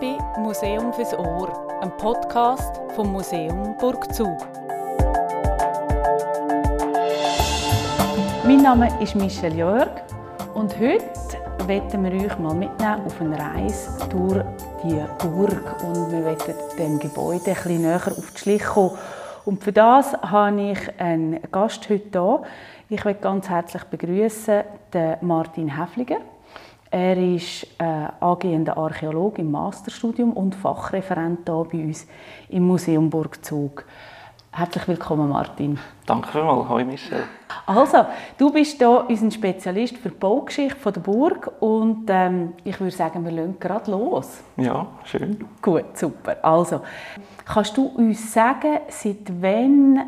bei Museum fürs Ohr, ein Podcast vom Museum Burgzug. Mein Name ist Michelle Jörg und heute werden wir euch mal mitnehmen auf eine Reise durch die Burg und wir werden dem Gebäude ein bisschen näher auf die Schliche kommen. Und für das habe ich einen Gast heute hier. Ich möchte ganz herzlich begrüßen den Martin Häfliger. Er ist äh, angehender Archäologe im Masterstudium und Fachreferent hier bei uns im Museum Burgzug. Herzlich willkommen, Martin. Danke vielmals. Hallo, Michel. Also, du bist hier unser Spezialist für die Baugeschichte der Burg und ähm, ich würde sagen, wir legen gerade los. Ja, schön. Gut, super. Also, kannst du uns sagen, seit wann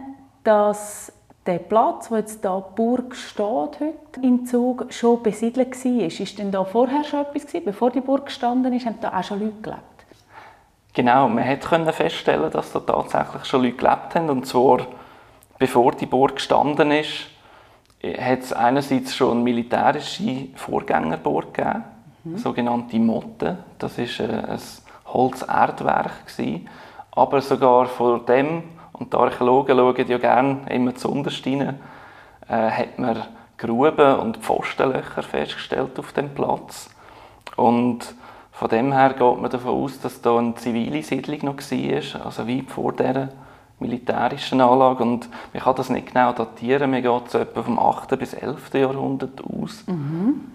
das der Platz, wo jetzt da die Burg steht heute im Zug, schon besiedelt war? Ist denn da vorher schon etwas gewesen? Bevor die Burg gestanden ist, haben da auch schon Leute gelebt? Genau, man konnte feststellen, dass da tatsächlich schon Leute gelebt haben. Und zwar, bevor die Burg gestanden ist, hat es einerseits schon militärische Vorgängerburg gegeben, mhm. sogenannte Motte. Das war ein Holzerdwerk. Aber sogar vor dem und die Archäologen schauen ja gerne immer zuunterst rein, äh, hat man Gruben und Pfostenlöcher festgestellt auf dem Platz. Und von dem her geht man davon aus, dass da eine zivile Siedlung noch war, also weit vor dieser militärischen Anlage. Und man kann das nicht genau datieren, man geht so etwa vom 8. bis 11. Jahrhundert aus, mhm.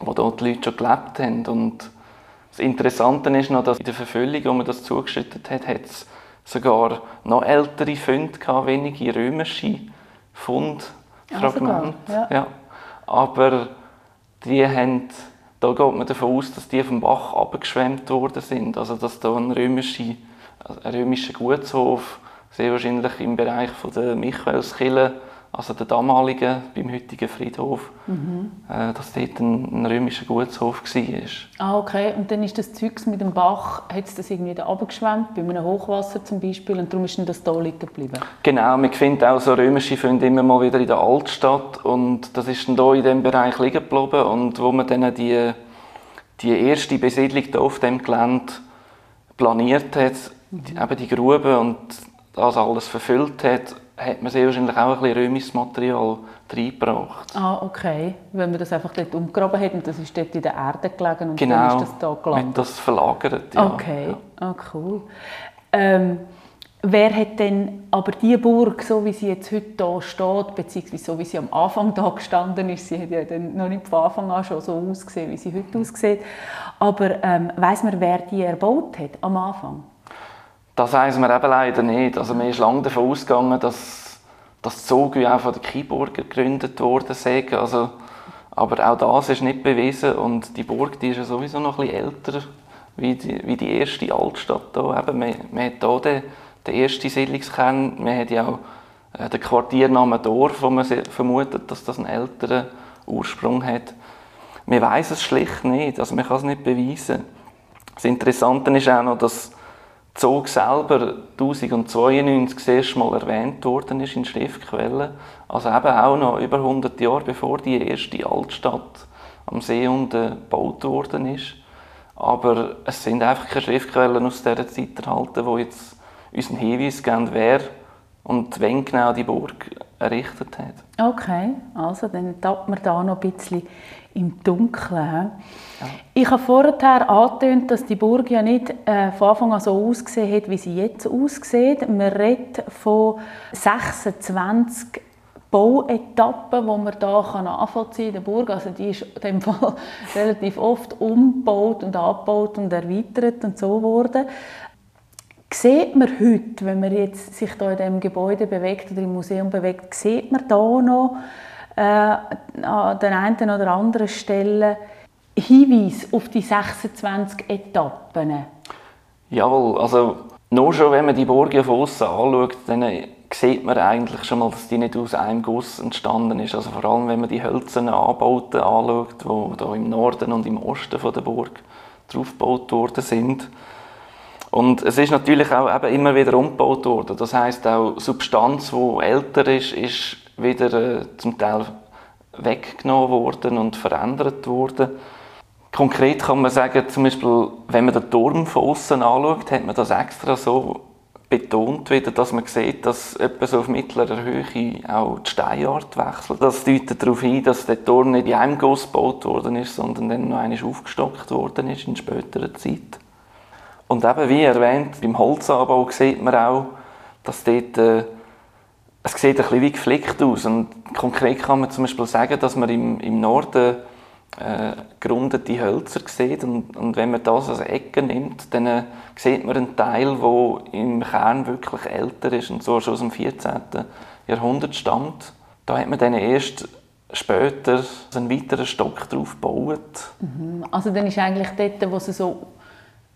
wo dort die Leute schon gelebt haben. Und das Interessante ist noch, dass in der Verfüllung, wo man das zugeschüttet hat, hat es sogar noch ältere Funde gehabt, wenige römische Fundfragmente. Ja, ja. Aber die haben, da geht man davon aus, dass die vom Bach abgeschwemmt worden sind. Also dass da ein, römische, ein römischer Gutshof sehr wahrscheinlich im Bereich von der Michaelskirche also der damalige, beim heutigen Friedhof, mhm. äh, dass dort ein, ein römischer Gutshof war. Ah, okay. Und dann ist das Zeugs mit dem Bach, hat es das irgendwie da runtergeschwemmt, bei einem Hochwasser zum Beispiel, und darum ist das da liegen geblieben? Genau, man findet auch so römische Funde immer mal wieder in der Altstadt und das ist dann hier in diesem Bereich liegen geblieben und wo man dann die, die erste Besiedlung hier auf dem Gelände planiert hat, mhm. die, eben die Grube und das alles verfüllt hat, hat man sehr wahrscheinlich auch ein bisschen römisches Material reingebracht. Ah, okay. Wenn man das einfach dort umgraben hat und das ist dort in der Erde gelegen und genau, dann ist das da gelandet? das verlagert, ja. Okay, ja. Ah, cool. Ähm, wer hat denn aber die Burg, so wie sie jetzt heute hier steht, beziehungsweise so wie sie am Anfang da gestanden ist, sie hat ja dann noch nicht von Anfang an schon so ausgesehen, wie sie heute aussieht, aber ähm, weiss man, wer die erbaut hat am Anfang? Das weiß man eben leider nicht. Also man ist lange davon ausgegangen, dass das Zug auch von den Keyburger gegründet worden sei. Also, aber auch das ist nicht bewiesen und die Burg die ist ja sowieso noch ein bisschen älter wie die, wie die erste Altstadt hier. Eben, man, man hat hier den, den ersten Siedlungskern, man hat ja auch äh, den Quartiernamen Dorf, wo man vermutet, dass das einen älteren Ursprung hat. Man weiß es schlicht nicht, also man kann es nicht beweisen. Das Interessante ist auch noch, dass Zog selber 1092 das erste Mal erwähnt worden ist in Schriftquellen. Also eben auch noch über 100 Jahre bevor die erste Altstadt am See unten gebaut worden ist. Aber es sind einfach keine Schriftquellen aus dieser Zeit erhalten, die jetzt uns einen Hinweis geben, wer und wann genau die Burg errichtet hat. Okay, also dann tappt man da noch ein bisschen im Dunkeln. Ja. Ich habe vorher angetönt, dass die Burg ja nicht äh, von Anfang an so ausgesehen hat, wie sie jetzt aussieht. Man redet von 26 Bauetappen, die man hier nachvollziehen kann der Burg. Also die ist in dem Fall relativ oft umgebaut und abgebaut und erweitert und so worden. Sieht man heute, wenn man jetzt sich da in diesem Gebäude bewegt oder im Museum bewegt, sieht man da noch äh, an der einen oder anderen Stelle Hinweis auf die 26 Etappen? Jawohl, also nur schon, wenn man die Burg von außen anschaut, dann sieht man eigentlich schon mal, dass die nicht aus einem Guss entstanden ist. Also vor allem, wenn man die hölzernen Anbauten anschaut, die da im Norden und im Osten von der Burg draufgebaut worden sind. Und es ist natürlich auch eben immer wieder umgebaut worden. Das heißt auch Substanz, die älter ist, ist wieder äh, zum Teil weggenommen worden und verändert worden. Konkret kann man sagen, zum Beispiel, wenn man den Turm von außen anschaut, hat man das extra so betont wieder, dass man sieht, dass etwa so auf mittlerer Höhe auch die Steinart wechselt. Das deutet darauf hin, dass der Turm nicht in einem Guss gebaut worden ist, sondern dann noch einmal aufgestockt worden ist in späterer Zeit. Und eben, wie erwähnt, beim Holzanbau sieht man auch, dass dort, äh, es sieht ein bisschen wie geflickt aus. Und konkret kann man zum Beispiel sagen, dass man im, im Norden äh, gerundete Hölzer sieht. Und, und, wenn man das als Ecke nimmt, dann äh, sieht man einen Teil, der im Kern wirklich älter ist und so schon aus dem 14. Jahrhundert stammt. Da hat man dann erst später einen weiteren Stock drauf gebaut. Mhm. Also dann ist eigentlich dort, wo es so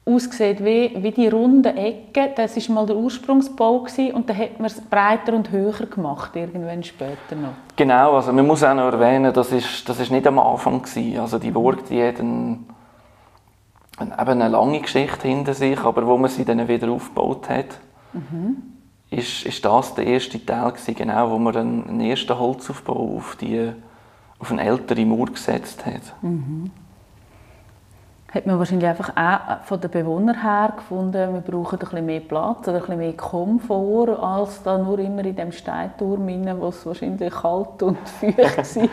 aussieht wie, wie die runden Ecken, das war mal der Ursprungsbau gewesen, und dann hat man es breiter und höher gemacht, irgendwann später noch. Genau, also man muss auch noch erwähnen, das ist, das ist nicht am Anfang gewesen. Also die Burg, die hat ein, ein, eben eine lange Geschichte hinter sich, aber wo man sie dann wieder aufgebaut hat, mhm. ist, ist das der erste Teil gewesen, genau, wo man einen, einen ersten Holzaufbau auf, die, auf eine ältere Mauer gesetzt hat. Mhm hat man wahrscheinlich einfach auch von den Bewohnern her gefunden, wir brauchen ein bisschen mehr Platz oder ein bisschen mehr Komfort, als da nur immer in dem Steinturm, wo es wahrscheinlich kalt und feucht war.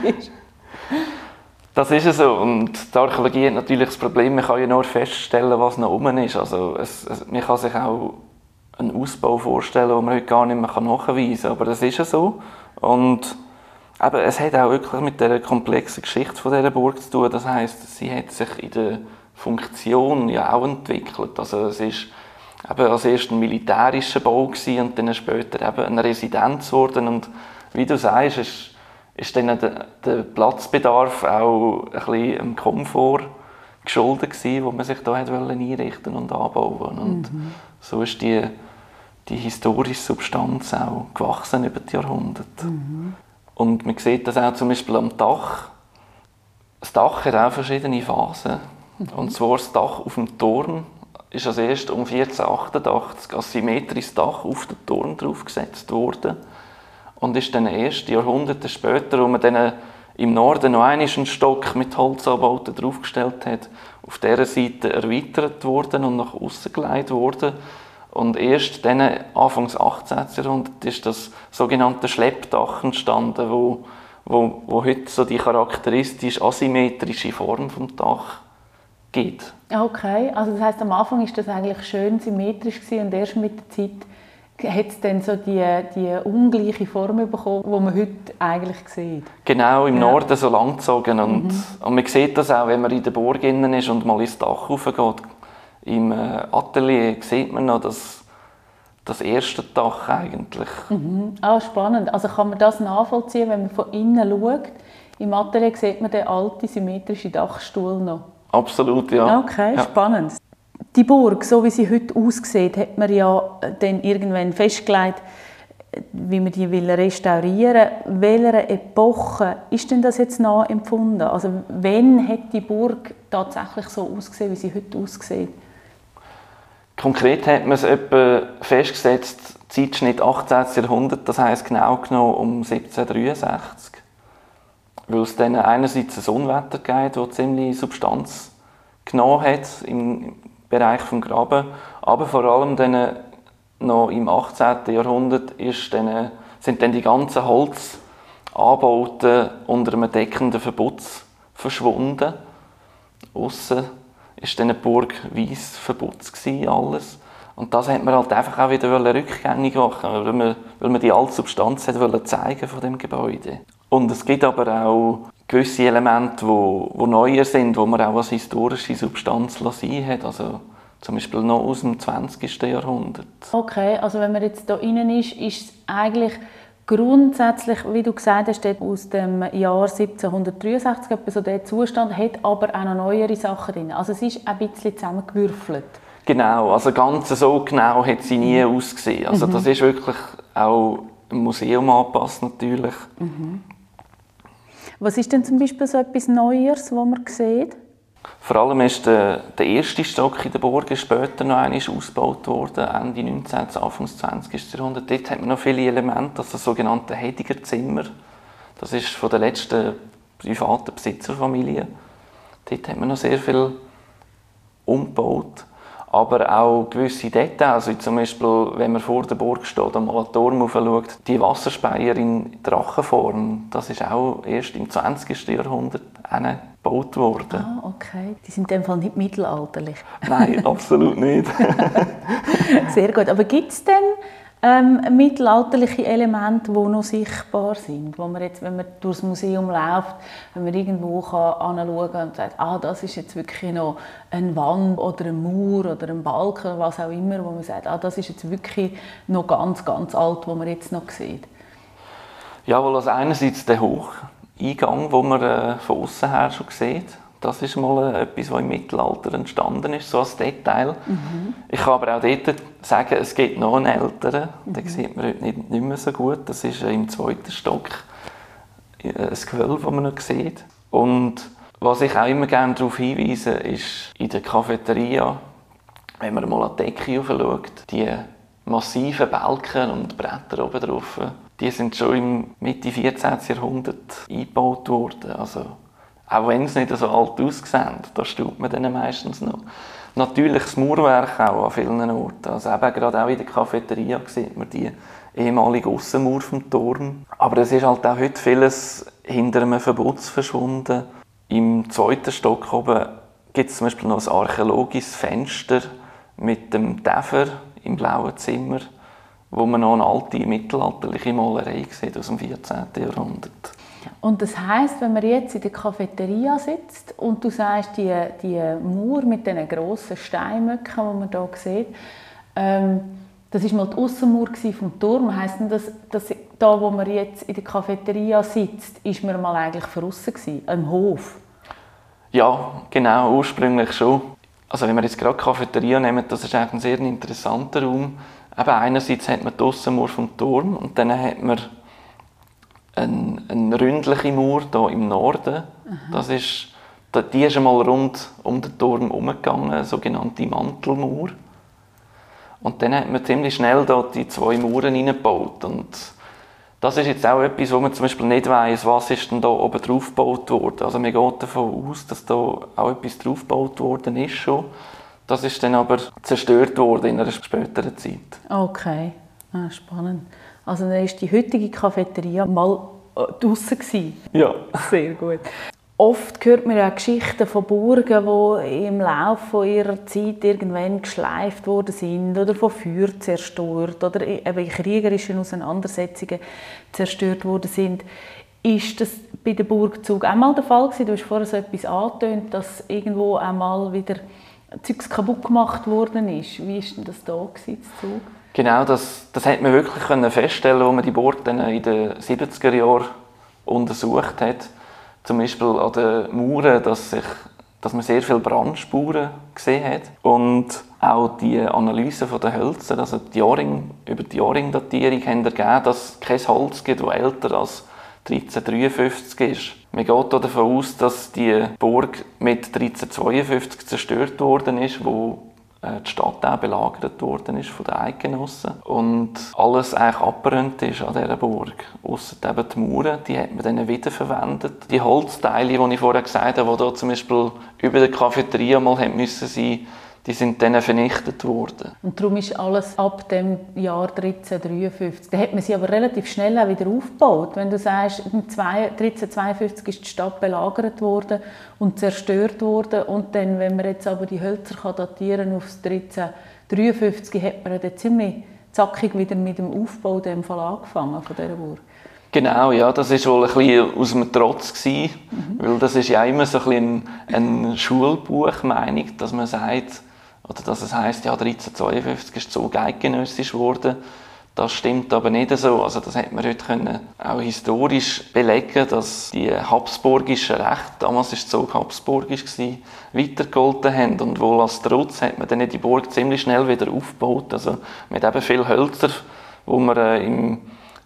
Das ist es so. Und die Archäologie hat natürlich das Problem, man kann ja nur feststellen, was noch oben ist. Also es, es, man kann sich auch einen Ausbau vorstellen, den man heute gar nicht mehr nachweisen kann. Aber das ist ja so. Und eben, es hat auch wirklich mit der komplexen Geschichte von dieser Burg zu tun. Das heißt, sie hat sich in der Funktion ja auch entwickelt. Also es ist eben als erst ein militärischer Bau gewesen und dann später eben eine Residenz geworden und wie du sagst, ist, ist dann der, der Platzbedarf auch ein bisschen im Komfort geschuldet gewesen, wo man sich da hat einrichten und anbauen und mhm. so ist die, die historische Substanz auch gewachsen über die Jahrhunderte. Mhm. Und man sieht das auch zum Beispiel am Dach. Das Dach hat auch verschiedene Phasen. Und zwar das Dach auf dem Turm ist als erst um 1488 als symmetrisches Dach auf den Turm draufgesetzt worden. Und ist dann erst Jahrhunderte später, wo man dann im Norden noch einen Stock mit Holzanbauten draufgestellt hat, auf dieser Seite erweitert worden und nach außen geleitet worden. Und erst dann, Anfangs 18. Jahrhundert, ist das sogenannte Schleppdach entstanden, wo, wo, wo heute so die charakteristisch asymmetrische Form vom Dach gibt. Okay, also das heißt am Anfang ist das eigentlich schön symmetrisch gewesen und erst mit der Zeit hat es dann so die, die ungleiche Form bekommen, die man heute eigentlich sieht. Genau, im ja. Norden so langgezogen und, mhm. und man sieht das auch, wenn man in der Burg innen ist und mal ins Dach raufgeht. Im äh, Atelier sieht man noch das, das erste Dach eigentlich. Mhm. Ah, spannend. Also kann man das nachvollziehen, wenn man von innen schaut? Im Atelier sieht man den alten symmetrischen Dachstuhl noch. Absolut, ja. Okay, ja. spannend. Die Burg, so wie sie heute aussieht, hat man ja dann irgendwann festgelegt, wie man die will restaurieren will. Welcher Epoche ist denn das jetzt nachempfunden? Also wann hat die Burg tatsächlich so ausgesehen, wie sie heute aussieht? Konkret hat man es etwa festgesetzt, Zeitschnitt 18. Jahrhundert, das heißt genau genommen um 1763 weil es dann einerseits ein Unwetter gibt, das ziemlich Substanz genommen hat im Bereich des Graben, aber vor allem dann noch im 18. Jahrhundert ist dann, sind dann die ganzen Holzanbauten unter einem deckenden Verbutz verschwunden. Aussen ist dann eine Burg weiss verputzt alles. Und das hat man halt einfach auch wieder rückgängig machen, weil man, weil man die alte Substanz hat zeigen von dem Gebäude. Und es gibt aber auch gewisse Elemente, die wo, wo neuer sind, wo man auch als historische Substanz sein hat. Also zum Beispiel noch aus dem 20. Jahrhundert. Okay, also wenn man jetzt hier innen ist, ist es eigentlich grundsätzlich, wie du gesagt hast, aus dem Jahr 1763 etwa so der Zustand, hat aber auch noch neuere Sachen drin. Also es ist ein bisschen zusammengewürfelt. Genau, also ganz so genau hat sie nie ausgesehen. Also mhm. das ist wirklich auch im Museum angepasst natürlich. Mhm. Was ist denn zum Beispiel so etwas Neues, was man sieht? Vor allem ist der, der erste Stock in der Burg später noch einmal ausgebaut worden, Ende 19. Anfang 20. Jahrhundert. Dort hat man noch viele Elemente, also das sogenannte Hediger Zimmer. Das ist von der letzten privaten Besitzerfamilie Dort hat man noch sehr viel umgebaut. Aber auch gewisse Details, wie zum Beispiel, wenn man vor der Burg steht und mal den Turm schaut, die Wasserspeier in Drachenform, das ist auch erst im 20. Jahrhundert gebaut worden. Ah, okay. Die sind in dem Fall nicht mittelalterlich. Nein, absolut nicht. Sehr gut. Aber gibt es denn ähm, mittelalterliche Elemente, die noch sichtbar sind, wo man jetzt, wenn man durchs Museum läuft, wenn man irgendwo kann anschauen und sagt, ah, das ist jetzt wirklich noch eine Wand oder ein Mauer oder ein Balken oder was auch immer, wo man sagt, ah, das ist jetzt wirklich noch ganz, ganz alt, wo man jetzt noch sieht. Ja, weil also einerseits der Hocheingang, wo man äh, von außen her schon sieht, das ist mal etwas, was im Mittelalter entstanden ist, so als Detail. Mhm. Ich kann aber auch dort sagen, es gibt noch einen älteren, mhm. den sieht man heute nicht, nicht mehr so gut. Das ist im zweiten Stock äh, ein Gewölbe, das man noch sieht. Und was ich auch immer gerne darauf hinweise, ist in der Cafeteria, wenn man mal an die Decke schaut, die massiven Balken und Bretter oben drauf, die sind schon im Mitte 14. Jahrhundert eingebaut worden. Also auch wenn es nicht so alt aussieht, da staubt man dann meistens noch. Natürlich das Mauerwerk auch an vielen Orten. Also eben gerade auch in der Cafeteria sieht man die ehemalige Aussenmauer vom Turm. Aber es ist halt auch heute vieles hinter einem Verbotz verschwunden. Im zweiten Stock oben gibt es zum Beispiel noch ein archäologisches Fenster mit dem Täfer im blauen Zimmer, wo man noch eine alte mittelalterliche Malerei sieht aus dem 14. Jahrhundert. Und das heißt, wenn man jetzt in der Cafeteria sitzt und du sagst, die, die Mauer mit diesen grossen Steinmöcken, die man hier sieht, ähm, das war mal die Aussenmauer vom Turm. Denn das, dass da, wo man jetzt in der Cafeteria sitzt, ist man mal eigentlich draussen gewesen, im Hof? Ja, genau, ursprünglich schon. Also wenn wir jetzt gerade die Cafeteria nehmen, das ist ein sehr interessanter Raum. Eben einerseits hat man die Aussenmauer vom Turm und dann hat man eine, eine ründliche Mauer hier im Norden. Das ist, die ist einmal rund um den Turm herumgegangen, eine sogenannte Mantelmauer. Und dann hat man ziemlich schnell dort die zwei Mauern hineingebaut. Und das ist jetzt auch etwas, wo man zum Beispiel nicht weiss, was ist denn da oben drauf gebaut worden. Also man geht davon aus, dass da auch etwas drauf gebaut worden ist schon. Das ist dann aber zerstört worden in einer späteren Zeit. Okay, ah, spannend. Also dann ist die heutige Cafeteria mal äh, draußen Ja. Sehr gut. Oft hört man ja Geschichten von Burgen, die im Laufe ihrer Zeit irgendwann geschleift worden sind oder von Feuer zerstört oder in kriegerischen Auseinandersetzungen zerstört worden sind. Ist das bei der Burgzug auch mal der Fall gewesen? Du hast vorher so etwas angetönt, dass irgendwo einmal wieder Zeugs kaputt gemacht worden ist. Wie ist denn das da gewesen, Zug? Genau, das, das hat man wirklich können feststellen, als man die dann in den 70er Jahren untersucht hat. Zum Beispiel an den Mauern, dass, sich, dass man sehr viele Brandspuren gesehen hat. Und auch die Analyse der Hölzer, also die Jahrring, über die Jahrringdatierung, haben ergeben, dass es kein Holz gibt, das älter als 1353 ist. Man geht davon aus, dass die Burg mit 1352 zerstört worden ist, wo die Stadt auch belagert worden ist von den Eidgenossen und alles eigentlich abbrennt ist an dieser Burg. Ausser eben die Mauern, die hat man dann wiederverwendet. Die Holzteile, die ich vorher gesagt habe, die hier zum Beispiel über der Cafeteria mal sein müssen die sind dann vernichtet worden. Und darum ist alles ab dem Jahr 1353. Da hat man sie aber relativ schnell auch wieder aufgebaut. Wenn du sagst, 1352 ist die Stadt belagert worden und zerstört worden und dann, wenn man jetzt aber die Hölzer kann datieren auf 1353, hat man dann ziemlich zackig wieder mit dem Aufbau dem Fall angefangen von dieser Burg. Genau, ja, das war wohl ein bisschen aus dem Trotz gewesen, mhm. weil das ist ja immer so ein bisschen eine Schulbuchmeinung, dass man sagt, oder dass es heißt, ja, 1352 ist so eidgenössisch geworden. Das stimmt aber nicht so. Also das hat man heute können auch historisch belegen, dass die habsburgischen Rechte, damals es so habsburgisch, gewesen, weitergehalten haben. Und wohl als Trotz hat man dann die Burg ziemlich schnell wieder aufgebaut. Also mit eben viel Hölzer, wo man äh, im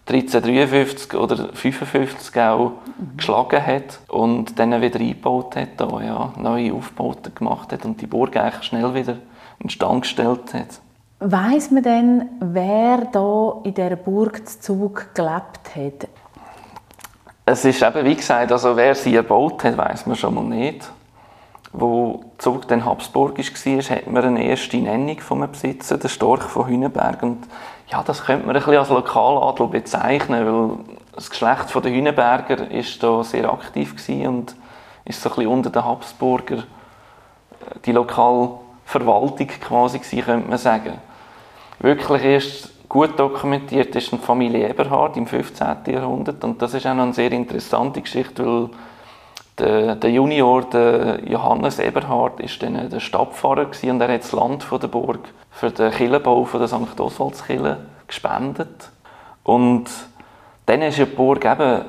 1353 oder 55 auch mhm. geschlagen hat und dann wieder eingebaut hat, da, ja, neue Aufbauten gemacht hat und die Burg eigentlich schnell wieder in Stand gestellt hat. Weiß man denn, wer da in dieser Burg Zug gelebt hat? Es ist eben, wie gesagt, also wer sie erbaut hat, weiß man schon mal nicht. wo Zug dann habsburgisch war, hat man eine erste Nennung einem Besitzer, der Storch von Hünenberg. Und ja, das könnte man ein bisschen als Lokaladel bezeichnen, weil das Geschlecht der Hünenberger ist da sehr aktiv und ist so ein bisschen unter den Habsburger äh, die Lokalverwaltung quasi gewesen, könnte man sagen. Wirklich erst gut dokumentiert ist die Familie Eberhard im 15. Jahrhundert und das ist auch noch eine sehr interessante Geschichte, weil der, der Junior, der Johannes Eberhard, ist dann der Stadtpfarrer und er hat das Land von der Burg für den Kirchenbau von der St. Oswaldskirche gespendet. Und dann ist die Burg eben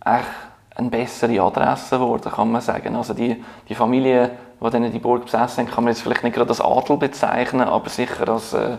eine bessere Adresse geworden, kann man sagen. Also die, die Familie, die dann die Burg besessen kann man jetzt vielleicht nicht gerade als Adel bezeichnen, aber sicher als äh,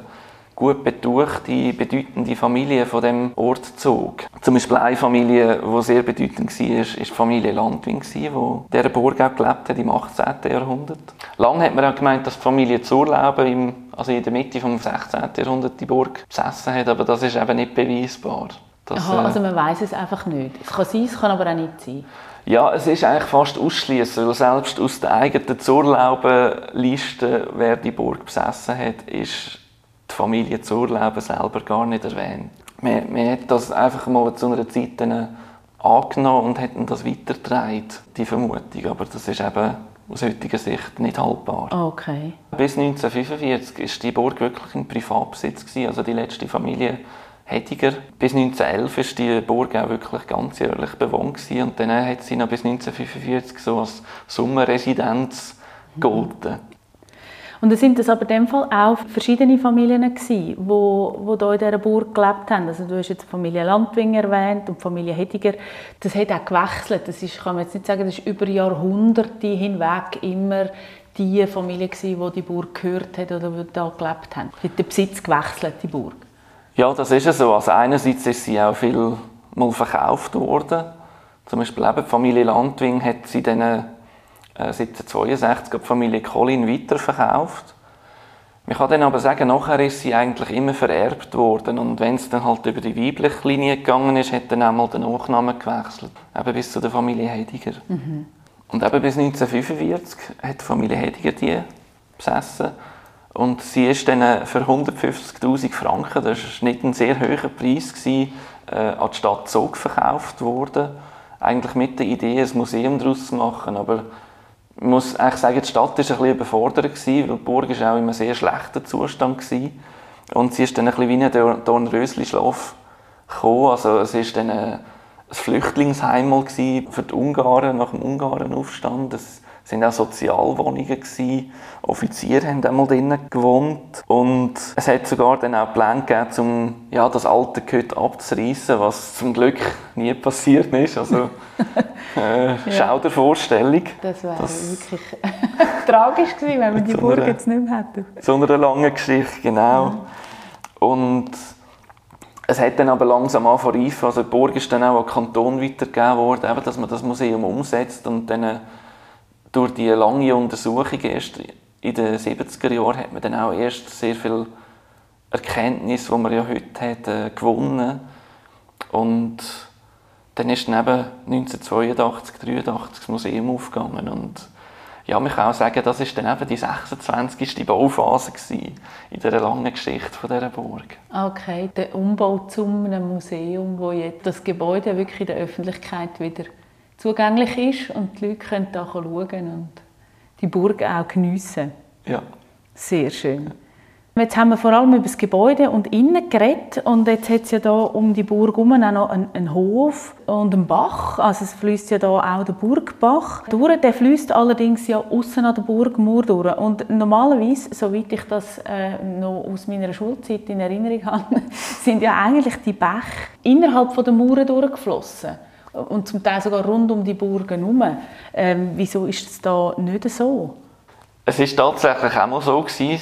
gut betuchte, bedeutende Familie von dem Ort zog. Zum Beispiel eine Familie, die sehr bedeutend war, ist die Familie Landwin, die in dieser Burg auch gelebt hat im 18. Jahrhundert. Lange hat man auch gemeint, dass die Familie Zurlauben im, also in der Mitte des 16. Jahrhunderts die Burg besessen hat, aber das ist eben nicht beweisbar. Das, Aha, also man weiß es einfach nicht. Es kann sein, es kann aber auch nicht sein. Ja, es ist eigentlich fast ausschließlich, weil selbst aus der eigenen Zurlaubenliste, wer die Burg besessen hat, ist die Familie Zurleben selber gar nicht erwähnt. Man, man hat das einfach mal zu einer Zeit angenommen und hat das weitergetragen, die Vermutung. Aber das ist eben aus heutiger Sicht nicht haltbar. Okay. Bis 1945 war die Burg wirklich in Privatbesitz. Also die letzte Familie Hediger. Bis 1911 war die Burg auch wirklich ganzjährlich bewohnt. Und dann hat sie noch bis 1945 so als Sommerresidenz gegolten. Und es sind das aber in dem Fall auch verschiedene Familien gewesen, wo, wo da in dieser Burg gelebt haben. Also du hast jetzt die Familie Landwing erwähnt und die Familie Hediger. Das hat auch gewechselt. Das ist, kann man jetzt nicht sagen, das ist über Jahrhunderte hinweg immer die Familie gewesen, die die Burg gehört hat oder die da gelebt haben. Hat der Besitz gewechselt, die Burg? Ja, das ist so. Also einerseits ist sie auch viel mal verkauft worden. Zum Beispiel eben die Familie Landwing hat sie dann äh, 1762 die Familie Colin weiterverkauft. Man kann dann aber sagen, nachher ist sie eigentlich immer vererbt worden und wenn es dann halt über die weibliche Linie gegangen ist, hat dann einmal der Nachname gewechselt, eben bis zu der Familie Hediger. Mhm. Und eben bis 1945 hat die Familie Hediger die besessen und sie ist dann für 150'000 Franken, das war nicht ein sehr hoher Preis, gewesen, äh, an die Stadt Zug verkauft worden. Eigentlich mit der Idee, ein Museum daraus zu machen, aber ich muss eigentlich sagen, die Stadt war bisschen überfordert, weil die Burg war auch in einem sehr schlechten Zustand war. Und sie ist dann ein bisschen wie ein Dornrösli-Schlaf gekommen. Also es war dann ein Flüchtlingsheim für die Ungarn nach dem Ungarenaufstand. Es waren auch Sozialwohnungen. Gewesen. Offiziere haben einmal drinnen gewohnt. Und es hat sogar dann auch Pläne gegeben, um ja, das alte Gehöt abzureißen, was zum Glück nie passiert ist. Also, äh, ja. Schaudervorstellung. Das wäre wirklich tragisch gewesen, wenn wir die Burg einer, jetzt nicht mehr hätten. So eine lange Geschichte, genau. Ja. Und es hat dann aber langsam angefangen Also die Burg ist dann auch an den Kanton weitergegeben worden, eben, dass man das Museum umsetzt und dann durch die lange Untersuchung erst in den 70er Jahren hat man dann auch erst sehr viel Erkenntnis, die man ja heute hat, äh, gewonnen. Und dann ist dann eben 1982, 1983 das Museum aufgegangen und ja, man kann auch sagen, das war dann eben die 26. Bauphase in dieser langen Geschichte von dieser Burg. Okay, der Umbau zu einem Museum, wo jetzt das Gebäude wirklich der Öffentlichkeit wieder zugänglich ist und die Leute können da schauen und die Burg auch geniessen. Ja. Sehr schön. Jetzt haben wir vor allem über das Gebäude und innen geredet und jetzt hat es ja da um die Burg herum auch noch einen, einen, Hof und einen Bach. Also es fließt ja da auch der Burgbach durch. Der fließt allerdings ja außen an der Burgmauer durch. Und normalerweise, soweit ich das äh, noch aus meiner Schulzeit in Erinnerung habe, sind ja eigentlich die Bäche innerhalb von der Mauern durchgeflossen und zum Teil sogar rund um die Burgen herum. Ähm, wieso ist es da nicht so? Es ist tatsächlich auch mal so gewesen.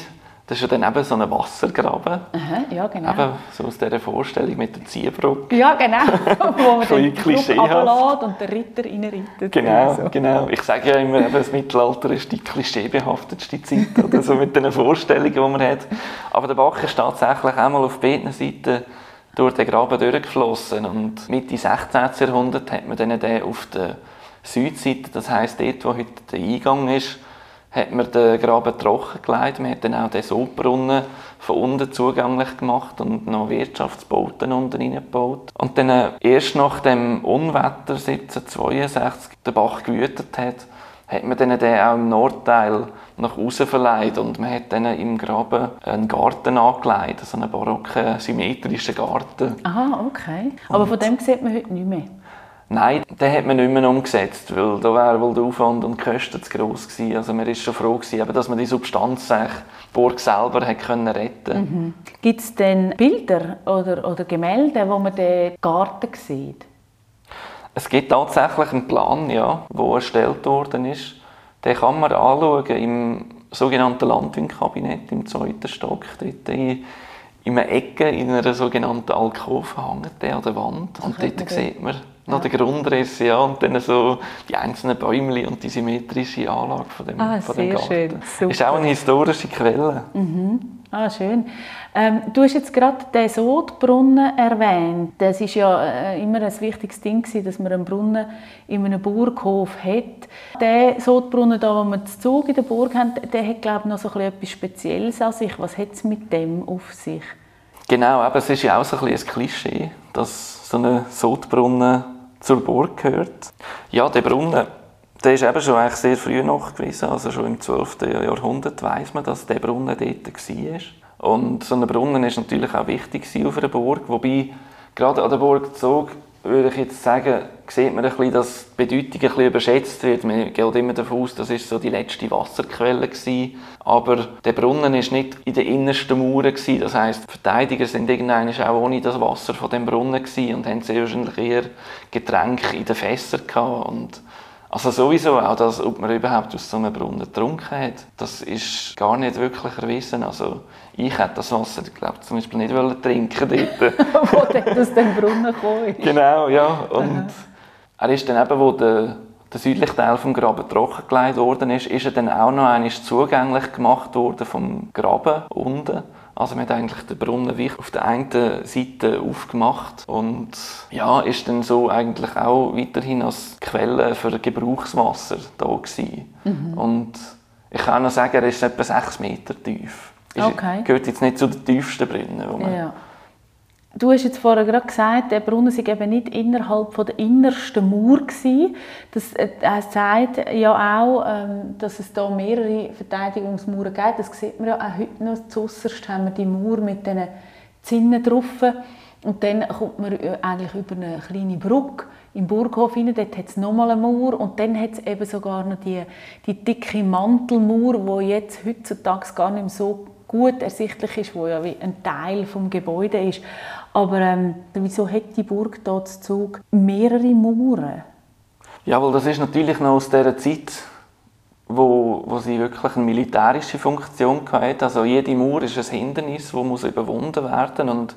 Das ist ja dann eben so ein Wassergraben. Aha, ja, genau. Eben so aus dieser Vorstellung mit der Ziehbrücke. Ja, genau. Wo man den Klischeehaft. und der Ritter reinreitet. Genau, so. genau. Ich sage ja immer, eben, das Mittelalter ist die klischeebehaftetste Zeit. oder so mit den Vorstellungen, die man hat. Aber der Bach ist tatsächlich einmal auf beiden Seiten durch den Graben durchgeflossen. Und Mitte 16. Jahrhundert hat man dann den auf der Südseite, das heisst dort, wo heute der Eingang ist, hat man den Graben trocken gelegt. Man hat dann auch den Sodbrunnen von unten zugänglich gemacht und noch Wirtschaftsbauten unten reingebaut. Und dann äh, erst nach dem Unwetter 1762 der Bach gewütet hat, hat man dann den auch im Nordteil nach außen verleiht und man hat dann im Graben einen Garten angelegt, so einen barocken, symmetrischen Garten. Aha, okay. Aber und von dem sieht man heute nicht mehr? Nein, den hat man nicht mehr umgesetzt, weil da wäre wohl der Aufwand und die Kosten zu gross gewesen. Also man war schon froh, gewesen, dass man die Substanz, die Burg selber hat können retten mhm. Gibt es denn Bilder oder, oder Gemälde, wo man den Garten sieht? Es gibt tatsächlich einen Plan, ja, der erstellt worden ist. Den kann man anschauen im sogenannten Landwindkabinett im zweiten Stock. Dort in, in einer Ecke, in einer sogenannten Alkove hängt der an der Wand. Und dort sieht man noch ja. den Grundriss, ja, und dann so die einzelnen Bäume und die symmetrische Anlage von dem, ah, von dem Garten. Schön. Super. Ist auch eine historische Quelle. Mhm. Ah, schön. Ähm, du hast jetzt gerade den Sodbrunnen erwähnt. Das ist ja äh, immer ein wichtiges Ding gewesen, dass man einen Brunnen in einem Burghof hat. Der Sodbrunnen, da, wo wir zu Zug in der Burg haben, der hat glaube ich noch so etwas Spezielles an sich. Was hat es mit dem auf sich? Genau, aber es ist ja auch so ein, ein Klischee, dass so ein Sodbrunnen zur Burg gehört. Ja, der Brunnen, der ist eben schon eigentlich sehr früh nachgewiesen, also schon im 12. Jahrhundert weiß man, dass der Brunnen dort war. Und so ein Brunnen ist natürlich auch wichtig auf einer Burg, wobei gerade an der Burg Zog würde ich jetzt sagen, sieht man ein bisschen, dass die Bedeutung ein bisschen überschätzt wird. Man geht immer davon aus, das ist so die letzte Wasserquelle gewesen. Aber der Brunnen ist nicht in den innersten Mauern gewesen. Das heißt, die Verteidiger sind irgendwann auch ohne das Wasser von dem Brunnen gewesen und haben sehr wahrscheinlich eher Getränke in den Fässern gehabt. Und also sowieso auch das, ob man überhaupt aus so einem Brunnen getrunken hat, das ist gar nicht wirklich erwiesen. Also ich hätte das Wasser, glaube zum Beispiel nicht wollen trinken dort. wo dann aus dem Brunnen kam. Genau, ja. Und er ist dann eben, wo der, der südliche Teil vom Graben trockengelegt worden ist, ist er dann auch noch einmal zugänglich gemacht worden vom Graben unten. Also man hat eigentlich den Brunnen wie auf der einen Seite aufgemacht und ja, ist dann so eigentlich auch weiterhin als Quelle für Gebrauchswasser da gewesen. Mhm. Und ich kann noch sagen, er ist etwa sechs Meter tief. Ist, okay. Gehört jetzt nicht zu den tiefsten Brunnen, wo man ja. Du hast jetzt vorher gerade gesagt, der Brunnen sei eben nicht innerhalb von der innersten Mauer gewesen. Das, äh, sagt ja auch, ähm, dass es da mehrere Verteidigungsmauern gibt. Das sieht man ja auch heute noch. Zuerst haben wir die Mauer mit diesen Zinnen drauf. Und dann kommt man äh, eigentlich über eine kleine Brücke im Burghof rein. Dort hat es nochmal eine Mauer. Und dann hat es eben sogar noch die, die dicke Mantelmauer, die jetzt heutzutage gar nicht mehr so gut ersichtlich ist, wo ja wie ein Teil vom Gebäude ist. Aber ähm, wieso hat die Burg dort Zug mehrere Mauern? Ja, weil das ist natürlich noch aus dieser Zeit, wo, wo sie wirklich eine militärische Funktion hatte. Also jede Mauer ist ein Hindernis, das muss überwunden werden und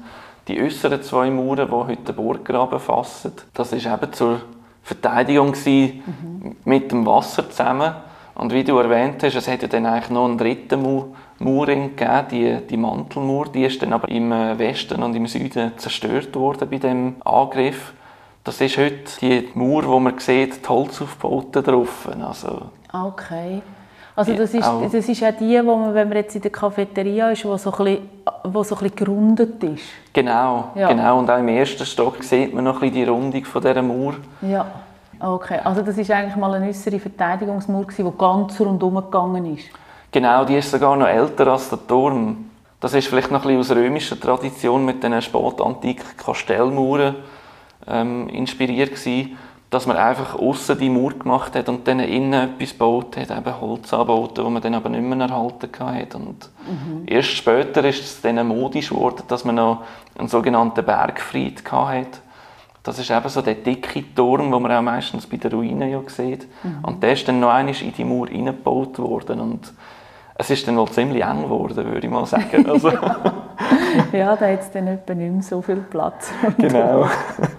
die äußeren zwei Mauern, die heute den Burggraben fassen, das ist eben zur Verteidigung mhm. mit dem Wasser zusammen. Und wie du erwähnt hast, es hätte dann eigentlich noch einen dritten Mauer Mauern gegeben, die, die Mantelmauer, die ist dann aber im äh, Westen und im Süden zerstört worden bei dem Angriff. Das ist heute die Mauer, wo man sieht, die Holzaufbauten drauf. Also, okay. Also das ist, auch, das ist auch die, wo man, wenn man jetzt in der Cafeteria ist, wo so ein bisschen, wo so ein bisschen gerundet ist. Genau, ja. genau. Und auch im ersten Stock sieht man noch ein bisschen die Rundung von dieser Mauer. Ja, okay. Also das ist eigentlich mal eine äußere Verteidigungsmauer, die ganz rundum gegangen ist. Genau, die ist sogar noch älter als der Turm. Das ist vielleicht noch ein bisschen aus römischer Tradition mit den spätantiken Kastellmauern ähm, inspiriert gewesen, dass man einfach außen die Mauer gemacht hat und dann innen etwas gebaut hat, eben Holz angebaut, das man dann aber nicht mehr erhalten hat. Und mhm. erst später ist es dann modisch geworden, dass man noch einen sogenannten Bergfried hat. Das ist eben so der dicke Turm, den man auch meistens bei den Ruinen ja sieht. Mhm. Und der ist dann noch einmal in die Mauer eingebaut worden. Und es ist dann wohl ziemlich eng geworden, würde ich mal sagen. Also. ja, da hat es dann etwa nicht mehr so viel Platz. genau.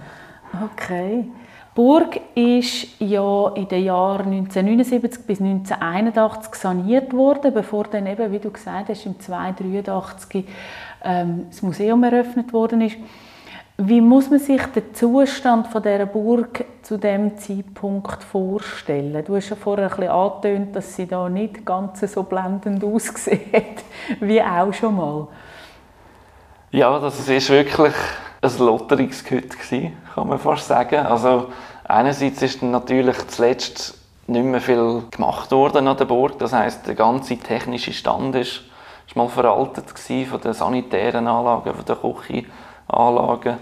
okay. Die Burg ist ja in den Jahren 1979 bis 1981 saniert worden, bevor dann eben, wie du gesagt hast, im 1983 ähm, das Museum eröffnet worden ist. Wie muss man sich den Zustand von dieser Burg zu dem Zeitpunkt vorstellen? Du hast ja vorher ein bisschen angetönt, dass sie da nicht ganz so blendend aussieht, wie auch schon mal. Ja, das ist wirklich ein Lotterungsgehüt kann man fast sagen. Also einerseits ist natürlich zuletzt nicht mehr viel gemacht worden an der Burg. Das heißt, der ganze technische Stand ist, ist mal veraltet gewesen, von den sanitären Anlagen, von den Küchenanlagen.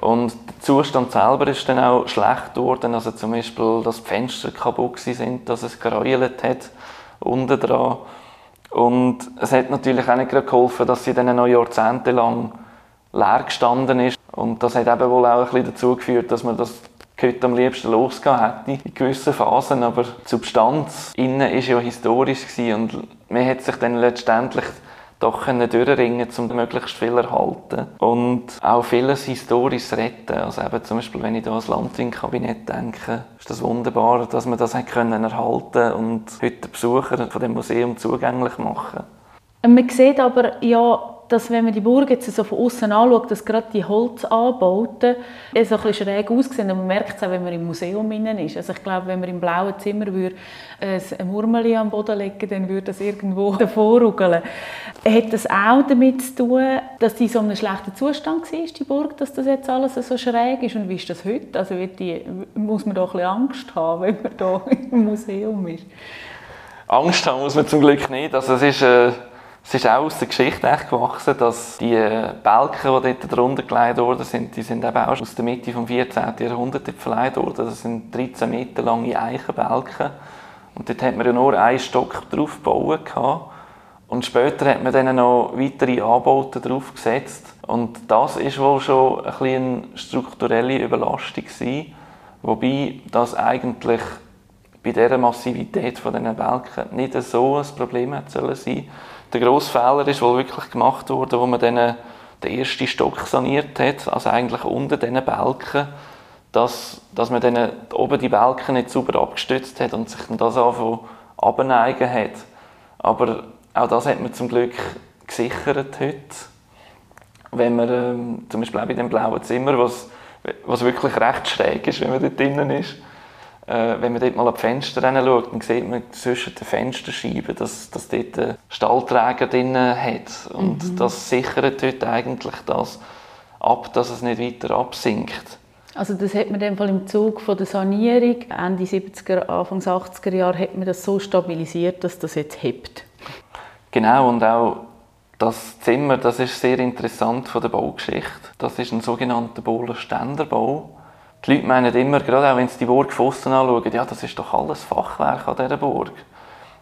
Und der Zustand selber ist dann auch schlecht geworden. Also zum Beispiel, dass die Fenster kaputt sind, dass es geräuelt hat unten dran. Und es hat natürlich auch nicht geholfen, dass sie dann noch jahrzehntelang leer gestanden ist. Und das hat eben wohl auch ein bisschen dazu geführt, dass man das heute am liebsten losgehen hätte in gewissen Phasen, aber die Substanz innen ist ja historisch gewesen und man hat sich dann letztendlich doch durchringen um möglichst viel erhalten und auch vieles historisch retten. Also eben zum Beispiel, wenn ich da ans Landwin-Kabinett denke, ist das wunderbar, dass man das können erhalten und heute den Besucher von dem Museum zugänglich machen. Man sieht aber ja dass wenn man die Burg jetzt so von außen anschaut, dass gerade die Holzanbauten so ein bisschen schräg aussehen. Man merkt es auch, wenn man im Museum innen ist. Also ich glaube, wenn man im blauen Zimmer würde, ein Murmeli am Boden legen dann würde das irgendwo davor. Hat das auch damit zu tun, dass die so einem schlechten Zustand war, die Burg, dass das jetzt alles so schräg ist? Und wie ist das heute? Also die, muss man da ein bisschen Angst haben, wenn man da im Museum ist? Angst haben muss man zum Glück nicht. Also es ist... Äh es ist auch aus der Geschichte echt gewachsen, dass die Balken, die dort drunter gelegt worden sind, die sind eben auch aus der Mitte des 14. Jahrhunderts verleiht worden. Das sind 13 Meter lange Eichenbalken. Und dort hat man ja nur einen Stock drauf gebaut. Und später hat man dann noch weitere Anbauten drauf gesetzt. Und das ist wohl schon ein eine strukturelle Überlastung gewesen. Wobei das eigentlich bei dieser Massivität von diesen Balken nicht so ein Problem hätte sein sollen der grosse Fehler ist wohl wirklich gemacht worden, wo man dann den ersten Stock saniert hat, also eigentlich unter diesen Balken, dass, dass man dann oben die Balken nicht sauber abgestützt hat und sich dann das einfach abneigen hat. Aber auch das hat man zum Glück gesichert heute. Wenn man ähm, zum Beispiel auch bei dem blauen Zimmer, was, was wirklich recht schräg ist, wenn man dort drinnen ist, äh, wenn man dort mal an die Fenster schaut, dann sieht man zwischen den Fensterscheiben, dass, dass dort ein Stallträger drin hat. Und mhm. das sichert dort eigentlich das ab, dass es nicht weiter absinkt. Also das hat man Fall im Zug von der Sanierung Ende 70er, Anfang 80er Jahre hat man das so stabilisiert, dass das jetzt hebt. Genau und auch das Zimmer, das ist sehr interessant von der Baugeschichte. Das ist ein sogenannter Bohler Ständerbau die Leute meinen immer, gerade auch wenn sie die Burg Fossen anschauen, ja, das ist doch alles Fachwerk an dieser Burg.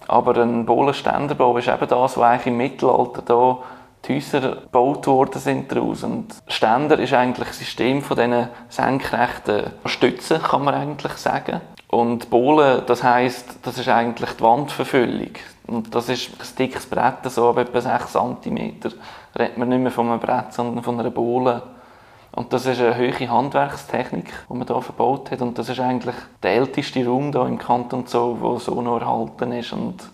Aber ein Bohlenständerbau ist eben das, was eigentlich im Mittelalter da die Häuser gebaut worden sind daraus. Und Ständer ist eigentlich das System von diesen senkrechten Stützen, kann man eigentlich sagen. Und Bohlen, das heisst, das ist eigentlich die Wandverfüllung. Und das ist ein dickes Brett, so ab etwa 6 cm. Da redet man nicht mehr von einem Brett, sondern von einer Bohle. Und das ist eine hohe Handwerkstechnik, die man hier verbaut hat. Und das ist eigentlich der älteste Raum hier im Kanton Zoo, der so noch erhalten ist. Und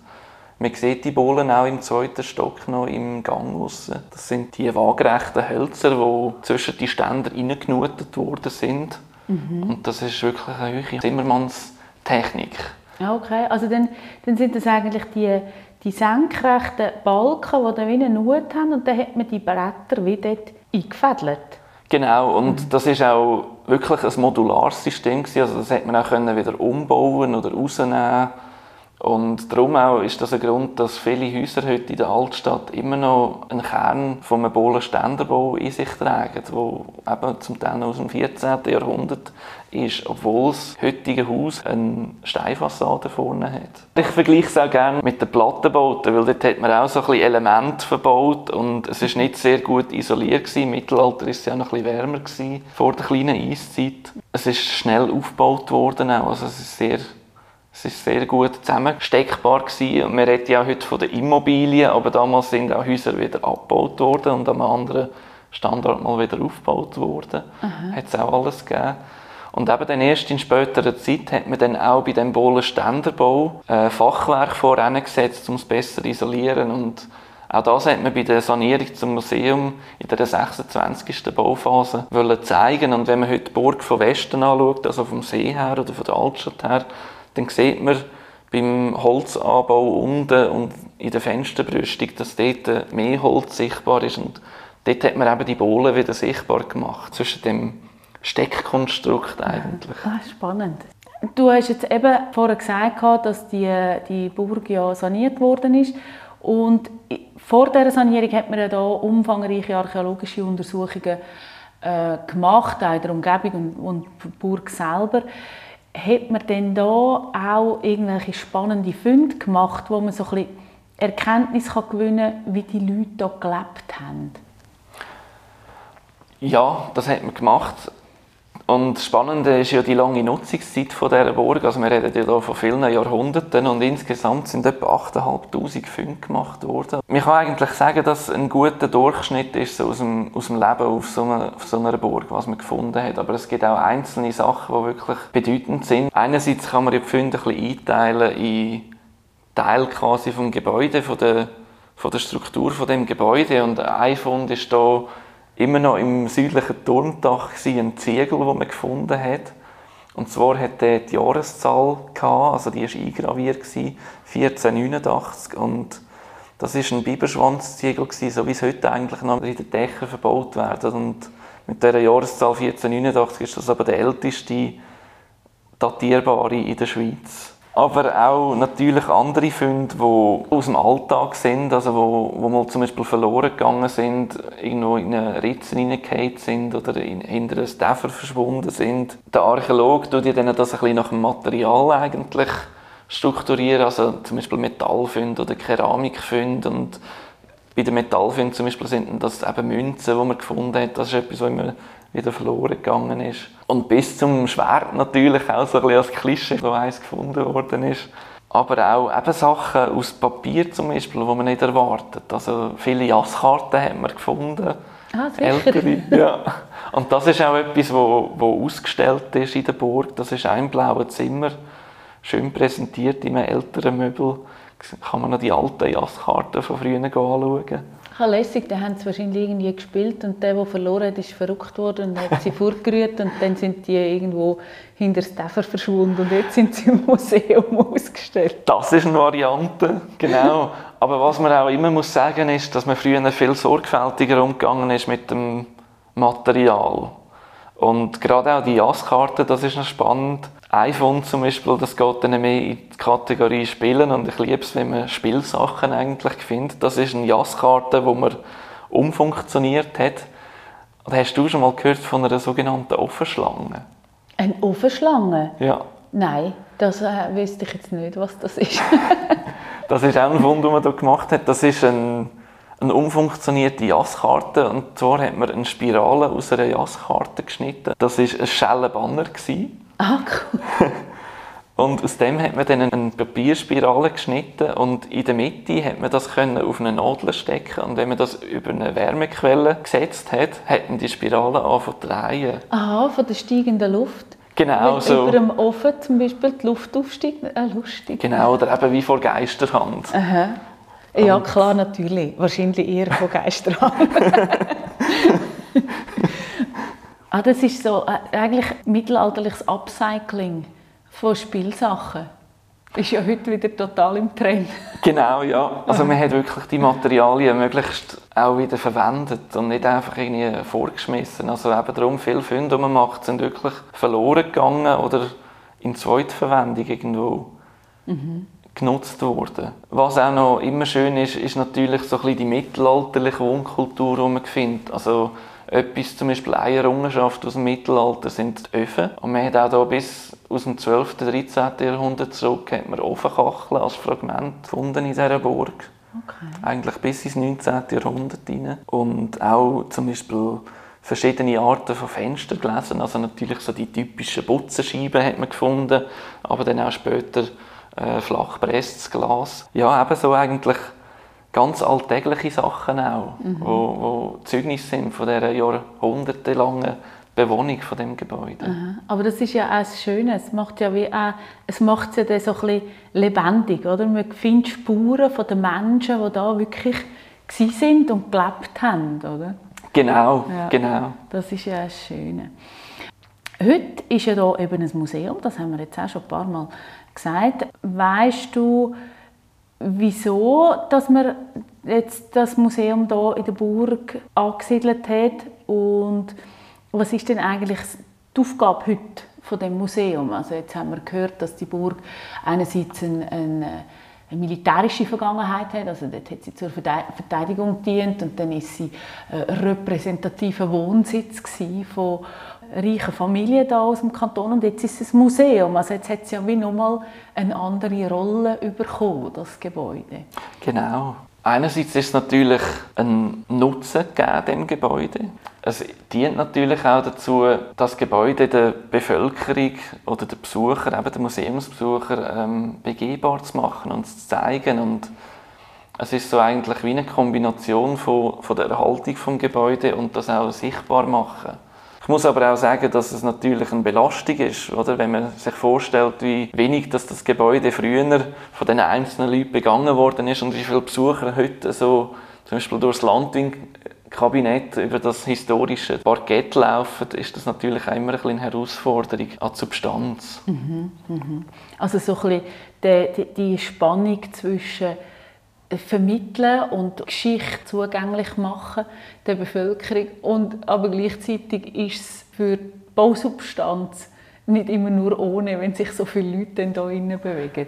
man sieht die Bohlen auch im zweiten Stock noch im Gang raus. Das sind die waagerechten Hölzer, die zwischen die Ständer reingenutet worden sind. Mhm. Und das ist wirklich eine hohe Zimmermannstechnik. Okay, also dann, dann sind das eigentlich die, die senkrechten Balken, die dann wie eine Nut haben und dann hat man die Bretter wie dort eingefädelt. Genau, und das ist auch wirklich ein modulares System. Also das hätte man auch können wieder umbauen oder rausnehmen und darum auch ist das ein Grund, dass viele Häuser heute in der Altstadt immer noch einen Kern einem Bohlen Ständerbau in sich tragen, der eben zum Teil aus dem 14. Jahrhundert ist, obwohl das heutige Haus eine Steinfassade vorne hat. Ich vergleiche es auch gerne mit den Plattenbauten, weil dort hat man auch so ein bisschen Elemente verbaut und es ist nicht sehr gut isoliert gewesen. Im Mittelalter war es ja noch ein bisschen wärmer gewesen, vor der kleinen Eiszeit. Es ist schnell aufgebaut worden auch, also es ist sehr es ist sehr gut zusammengesteckbar gewesen. Man redet ja heute von den Immobilien, aber damals sind auch Häuser wieder abgebaut worden und am anderen Standort mal wieder aufgebaut worden. Hat es auch alles gegeben. Und eben dann erst in späterer Zeit hat man dann auch bei dem Bohlen Ständerbau äh, Fachwerk vorangesetzt, um es besser zu isolieren und Auch das hat man bei der Sanierung zum Museum in der 26. Bauphase zeigen und wenn man heute die Burg von Westen anschaut, also vom See her oder von der Altstadt her, dann sieht man beim Holzanbau unten und in der Fensterbrüstung, dass dort mehr Holz sichtbar ist und dort hat man eben die Bohlen wieder sichtbar gemacht, zwischen dem Steckkonstrukt eigentlich. Ah, spannend. Du hast jetzt eben vorher gesagt, dass die, die Burg ja saniert worden ist und vor dieser Sanierung hat man ja da umfangreiche archäologische Untersuchungen äh, gemacht, auch in der Umgebung und, und die Burg selber. Hat man denn da auch irgendwelche spannende Funde gemacht, wo man so ein Erkenntnis kann gewinnen kann, wie die Leute hier gelebt haben? Ja, das hat man gemacht. Und das Spannende ist ja die lange Nutzungszeit von dieser Burg. Also wir reden ja hier von vielen Jahrhunderten und insgesamt sind etwa 8'500 Funde gemacht worden. Man kann eigentlich sagen, dass ein guter Durchschnitt ist so aus, dem, aus dem Leben auf so, einer, auf so einer Burg, was man gefunden hat. Aber es gibt auch einzelne Sachen, die wirklich bedeutend sind. Einerseits kann man die Funde ein bisschen einteilen in Teil quasi vom Gebäude, von der, von der Struktur von dem Gebäude und ein Fund ist hier immer noch im südlichen Turmdach ein Ziegel, den man gefunden hat. Und zwar hat er die Jahreszahl gehabt, also die war eingraviert 1489 und das ist ein Biberschwanzziegel so wie es heute eigentlich noch in den Dächern verbaut werden. Und mit dieser Jahreszahl 1489 ist das aber der älteste datierbare in der Schweiz aber auch natürlich andere Funde, die aus dem Alltag sind, also wo, wo mal zum Beispiel verloren gegangen sind, irgendwo in eine Ritze hineingefallen sind oder in, hinter einem Däfer verschwunden sind. Der Archäologe tut dann das ein bisschen nach dem Material eigentlich strukturieren, also zum Beispiel Metallfunde oder Keramikfunde und bei den Metallfunden zum Beispiel sind das eben Münzen, die man gefunden hat. Das ist etwas, was immer wieder verloren gegangen ist. Und bis zum Schwert natürlich auch so ein bisschen als Klischee, so eins gefunden worden ist. Aber auch eben Sachen aus Papier zum Beispiel, die man nicht erwartet. Also viele Jasskarten haben wir gefunden. Ah. Ältere, ja. Und das ist auch etwas, wo, wo ausgestellt ist in der Burg. Das ist ein blaues Zimmer, schön präsentiert in einem älteren Möbel. Kann man noch die alten Jasskarten von früher anschauen. Ja, lässig, da haben sie wahrscheinlich irgendwie gespielt und der, der verloren hat, ist verrückt worden und hat sie vorgerührt und dann sind die irgendwo hinter das Täfer verschwunden und jetzt sind sie im Museum ausgestellt. Das ist eine Variante, genau. Aber was man auch immer muss sagen ist, dass man früher viel sorgfältiger umgegangen ist mit dem Material. Und gerade auch die Jasskarte, das ist noch spannend iPhone zum Beispiel, das geht dann mehr in die Kategorie Spielen und ich liebe es, wenn man Spielsachen eigentlich findet. Das ist eine Jasskarte, die man umfunktioniert hat. Oder hast du schon mal gehört von einer sogenannten Offenschlange? Eine Offenschlange? Ja. Nein, das äh, wüsste ich jetzt nicht, was das ist. das ist auch ein Fund, den man hier gemacht hat. Das ist ein, eine umfunktionierte Jasskarte. Und zwar hat man eine Spirale aus einer Jasskarte geschnitten. Das war ein Schellenbanner. Gewesen. Ah, cool. Und aus dem hat man dann eine Papierspirale geschnitten und in der Mitte hat man das können auf eine Nadel stecken und wenn man das über eine Wärmequelle gesetzt hat, hat man die Spirale angefangen zu drehen. Aha, von der steigenden Luft? Genau Wenn so. über dem Ofen zum Beispiel die Luft aufsteigt, äh, lustig. Genau, oder eben wie vor Geisterhand. Aha. Ja, klar, natürlich. Wahrscheinlich eher von Geisterhand. Ah, das ist so äh, eigentlich mittelalterliches Upcycling von Spielsachen. Ist ja heute wieder total im Trend. Genau, ja. Also man hat wirklich die Materialien möglichst auch wieder verwendet und nicht einfach irgendwie vorgeschmissen. Also eben darum, viele Funde, die man macht, sind wirklich verloren gegangen oder in Zweitverwendung irgendwo mhm. genutzt worden. Was auch noch immer schön ist, ist natürlich so ein bisschen die mittelalterliche Wohnkultur, die man findet. Also etwas, zum Beispiel eine Errungenschaft aus dem Mittelalter sind die Öfen. Und man hat auch hier bis aus dem 12. und 13. Jahrhundert zurück hat man Ofenkacheln als Fragment gefunden in dieser Burg. Okay. Eigentlich bis ins 19. Jahrhundert hinein. Und auch zum Beispiel verschiedene Arten von Fenstern gelesen. Also natürlich so die typischen Butzenscheiben hat man gefunden, aber dann auch später äh, flachpresstes Glas. Ja, ebenso eigentlich ganz alltägliche Sachen auch, mhm. wo, wo Zeugnis sind von dieser jahrhundertelangen Bewohnung von dem Gebäude. Aha. Aber das ist ja auch das Schöne, es macht ja wie auch, es macht ja so ein bisschen lebendig, oder? Man findet Spuren von den Menschen, die da wirklich sind und gelebt haben, oder? Genau, ja, genau. Das ist ja das Schöne. Heute ist ja hier eben ein Museum, das haben wir jetzt auch schon ein paar Mal gesagt. Weißt du, wieso dass man jetzt das Museum hier in der Burg angesiedelt hat und was ist denn eigentlich die Aufgabe heute von dem Museum? Also jetzt haben wir gehört, dass die Burg einerseits ein, ein eine militärische Vergangenheit hat. Also dort hat sie zur Verteidigung gedient und dann ist sie äh, repräsentativer Wohnsitz von reichen Familien da aus dem Kanton und jetzt ist es ein Museum. Also jetzt hat es ja wie nochmal eine andere Rolle bekommen, das Gebäude. Genau. Einerseits ist es natürlich ein Nutzen gegeben, dem Gebäude. Es dient natürlich auch dazu, das Gebäude der Bevölkerung oder der Besucher, eben der Museumsbesucher, ähm, begehbar zu machen und zu zeigen. Und es ist so eigentlich wie eine Kombination von, von der Erhaltung des Gebäudes und das auch sichtbar machen. Ich muss aber auch sagen, dass es natürlich eine Belastung ist, oder? wenn man sich vorstellt, wie wenig dass das Gebäude früher von den einzelnen Leuten begangen worden ist und wie viele Besucher heute so zum Beispiel durchs Landwing-Kabinett über das historische Parkett laufen, ist das natürlich immer ein eine Herausforderung an die Substanz. Mhm, mhm. Also so ein bisschen die, die Spannung zwischen vermitteln und Geschichte zugänglich machen der Bevölkerung und aber gleichzeitig ist es für die Bausubstanz nicht immer nur ohne, wenn sich so viele Leute da innen bewegen.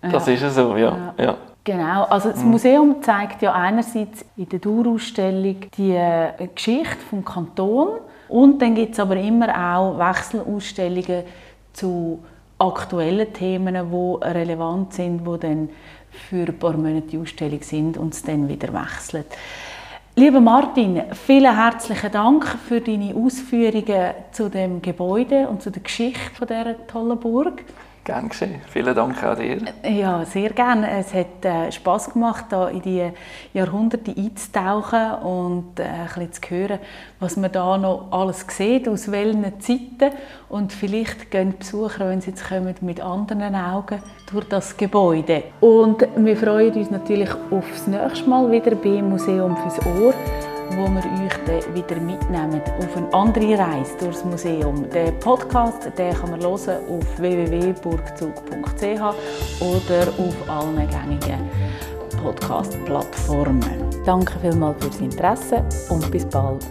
Das ist es so, ja. ja. ja. Genau, also das mhm. Museum zeigt ja einerseits in der Dauerausstellung die äh, Geschichte vom Kanton und dann gibt es aber immer auch Wechselausstellungen zu aktuellen Themen, die relevant sind, die dann für ein paar Monate die Ausstellung sind und es dann wieder wechselt. Lieber Martin, vielen herzlichen Dank für deine Ausführungen zu dem Gebäude und zu der Geschichte dieser tollen Burg. Gern geschehen. Vielen Dank auch dir. Ja, sehr gerne. Es hat äh, Spass gemacht, da in die Jahrhunderte einzutauchen und äh, ein bisschen zu hören, was man da noch alles sieht, aus welchen Zeiten. Und vielleicht gehen die Besucher, wenn sie jetzt kommen, mit anderen Augen durch das Gebäude. Und wir freuen uns natürlich aufs nächste Mal wieder beim Museum fürs Ohr wo wir euch dann wieder mitnehmen auf eine andere Reise durchs Museum. Den Podcast den kann man hören auf www.burgzug.ch oder auf allen gängigen Podcast-Plattformen. Danke vielmals fürs Interesse und bis bald.